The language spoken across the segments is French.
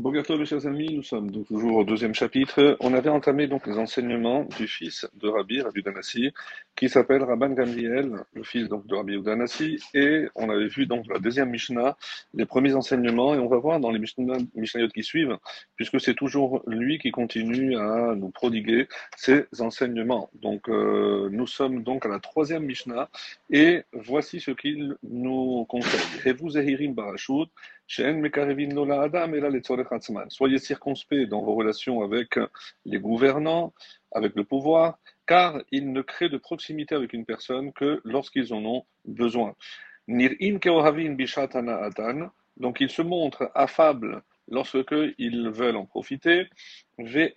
Bonjour mes chers amis, nous sommes donc toujours au deuxième chapitre. On avait entamé donc les enseignements du fils de Rabbi, Rabbi Danassi, qui s'appelle Rabban Gamliel, le fils donc de Rabbi Udanassi, et on avait vu donc la deuxième Mishnah, les premiers enseignements, et on va voir dans les Mishnayot qui suivent, puisque c'est toujours lui qui continue à nous prodiguer ses enseignements. Donc euh, nous sommes donc à la troisième Mishnah, et voici ce qu'il nous conseille. Et vous Barashut, Soyez circonspects dans vos relations avec les gouvernants, avec le pouvoir, car ils ne créent de proximité avec une personne que lorsqu'ils en ont besoin. Donc ils se montrent affables lorsque ils veulent en profiter, mais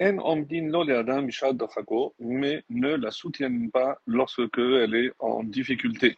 ne la soutiennent pas lorsque elle est en difficulté.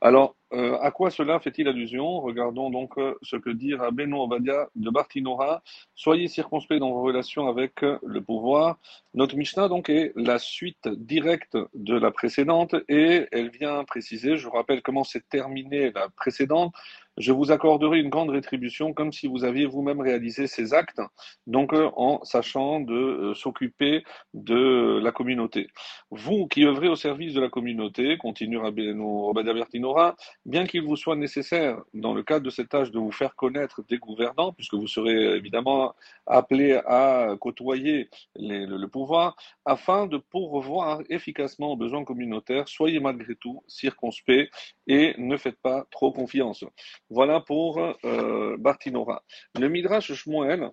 Alors, euh, à quoi cela fait-il allusion? Regardons donc euh, ce que dit Rabbeinu Obadia de Bartinora. Soyez circonspects dans vos relations avec euh, le pouvoir. Notre Mishnah donc est la suite directe de la précédente et elle vient préciser, je vous rappelle comment s'est terminée la précédente, je vous accorderai une grande rétribution comme si vous aviez vous-même réalisé ces actes, donc en sachant de s'occuper de la communauté. Vous qui œuvrez au service de la communauté, continue Rabbeinu Obadia Bartinora, bien qu'il vous soit nécessaire, dans le cadre de cette tâche, de vous faire connaître des gouvernants, puisque vous serez évidemment appelé à côtoyer le, pouvoir, afin de pourvoir efficacement aux besoins communautaires, soyez malgré tout circonspect et ne faites pas trop confiance. Voilà pour euh, Bartinora. Le Midrash Shmuel,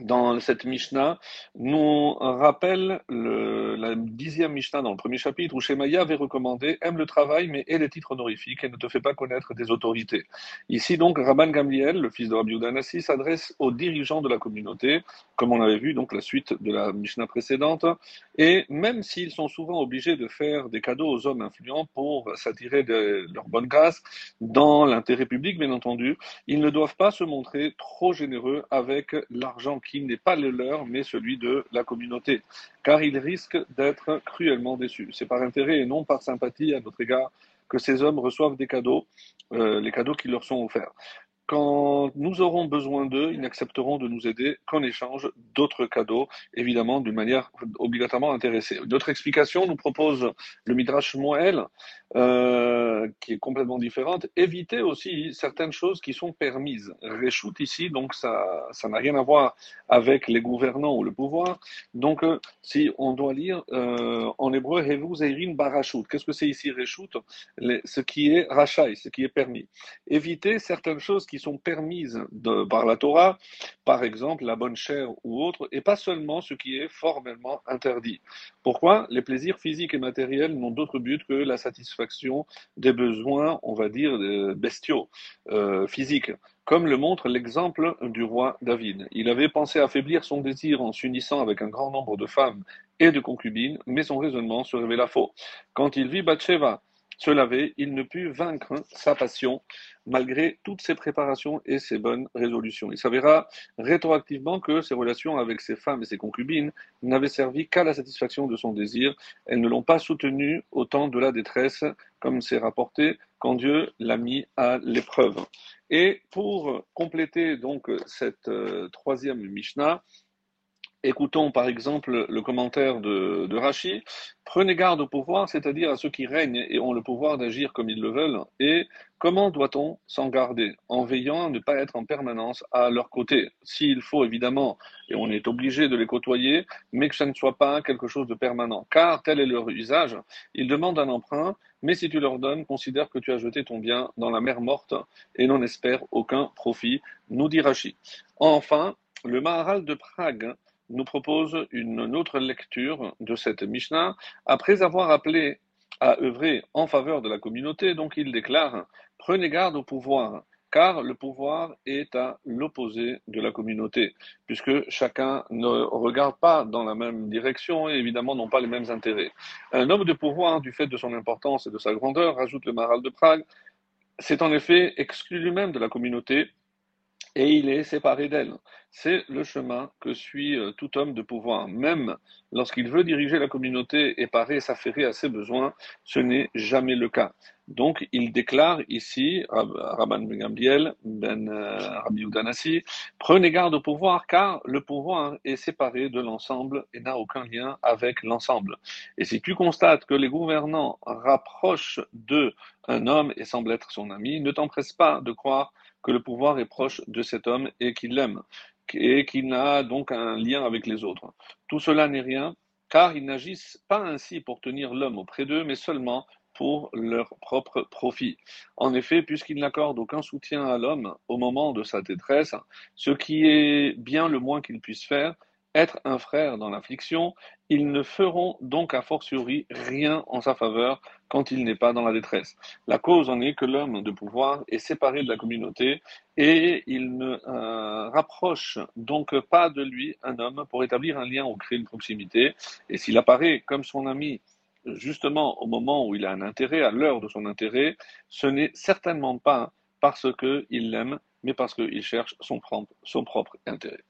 dans cette Mishnah, nous rappelle le, la dixième Mishnah dans le premier chapitre où Shemaya avait recommandé aime le travail mais aie les titres honorifiques et ne te fais pas connaître des autorités. Ici donc, Rabban Gamliel, le fils de Rabbi Udanassi, s'adresse aux dirigeants de la communauté, comme on avait vu donc la suite de la Mishnah précédente, et même s'ils sont souvent obligés de faire des cadeaux aux hommes influents pour s'attirer de leur bonne grâce, dans l'intérêt public bien entendu, ils ne doivent pas se montrer trop généreux avec l'argent qui n'est pas le leur, mais celui de la communauté, car ils risquent d'être cruellement déçus. C'est par intérêt et non par sympathie à notre égard que ces hommes reçoivent des cadeaux, euh, les cadeaux qui leur sont offerts. Quand nous aurons besoin d'eux, ils n'accepteront de nous aider qu'en échange d'autres cadeaux, évidemment d'une manière obligatoirement intéressée. D'autres explications nous propose le Midrash Moël, euh, qui est complètement différente. Éviter aussi certaines choses qui sont permises. Réchoute ici, donc ça ça n'a rien à voir avec les gouvernants ou le pouvoir. Donc euh, si on doit lire euh, en hébreu Hevu Zeirin Barashut, qu'est-ce que c'est ici Réchoute? Ce qui est rachai, ce qui est permis. Éviter certaines choses qui sont permises par la Torah, par exemple la bonne chair ou autre, et pas seulement ce qui est formellement interdit. Pourquoi? Les plaisirs physiques et matériels n'ont d'autre but que la satisfaction des besoins, on va dire, bestiaux, euh, physiques comme le montre l'exemple du roi David. Il avait pensé affaiblir son désir en s'unissant avec un grand nombre de femmes et de concubines, mais son raisonnement se révéla faux. Quand il vit Bathsheba se laver, il ne put vaincre sa passion malgré toutes ses préparations et ses bonnes résolutions. Il s'avéra rétroactivement que ses relations avec ses femmes et ses concubines n'avaient servi qu'à la satisfaction de son désir. Elles ne l'ont pas soutenu au temps de la détresse, comme c'est rapporté, quand Dieu l'a mis à l'épreuve. Et pour compléter donc cette euh, troisième Mishnah, Écoutons par exemple le commentaire de, de Rachi. Prenez garde au pouvoir, c'est-à-dire à ceux qui règnent et ont le pouvoir d'agir comme ils le veulent. Et comment doit-on s'en garder? En veillant à ne pas être en permanence à leur côté. S'il faut évidemment, et on est obligé de les côtoyer, mais que ça ne soit pas quelque chose de permanent. Car tel est leur usage. Ils demandent un emprunt, mais si tu leur donnes, considère que tu as jeté ton bien dans la mer morte et n'en espère aucun profit, nous dit Rachi. Enfin, le Maharal de Prague nous propose une autre lecture de cette Mishnah. Après avoir appelé à œuvrer en faveur de la communauté, donc il déclare Prenez garde au pouvoir, car le pouvoir est à l'opposé de la communauté, puisque chacun ne regarde pas dans la même direction et évidemment n'ont pas les mêmes intérêts. Un homme de pouvoir, du fait de son importance et de sa grandeur, rajoute le Maral de Prague, c'est en effet exclu lui-même de la communauté et il est séparé d'elle. C'est le chemin que suit euh, tout homme de pouvoir. Même lorsqu'il veut diriger la communauté et paraît s'affairer à ses besoins, ce n'est jamais le cas. Donc, il déclare ici, Rabban Gambiel, Ben euh, Rabbi Udanasi, prenez garde au pouvoir, car le pouvoir est séparé de l'ensemble et n'a aucun lien avec l'ensemble. Et si tu constates que les gouvernants rapprochent d'eux un homme et semblent être son ami, ne t'empresse pas de croire que le pouvoir est proche de cet homme et qu'il l'aime, et qu'il n'a donc un lien avec les autres. Tout cela n'est rien, car ils n'agissent pas ainsi pour tenir l'homme auprès d'eux, mais seulement pour leur propre profit. En effet, puisqu'ils n'accordent aucun soutien à l'homme au moment de sa détresse, ce qui est bien le moins qu'ils puissent faire, être un frère dans l'affliction, ils ne feront donc a fortiori rien en sa faveur quand il n'est pas dans la détresse. La cause en est que l'homme de pouvoir est séparé de la communauté et il ne euh, rapproche donc pas de lui un homme pour établir un lien ou créer une proximité. Et s'il apparaît comme son ami justement au moment où il a un intérêt, à l'heure de son intérêt, ce n'est certainement pas parce qu'il l'aime, mais parce qu'il cherche son propre intérêt.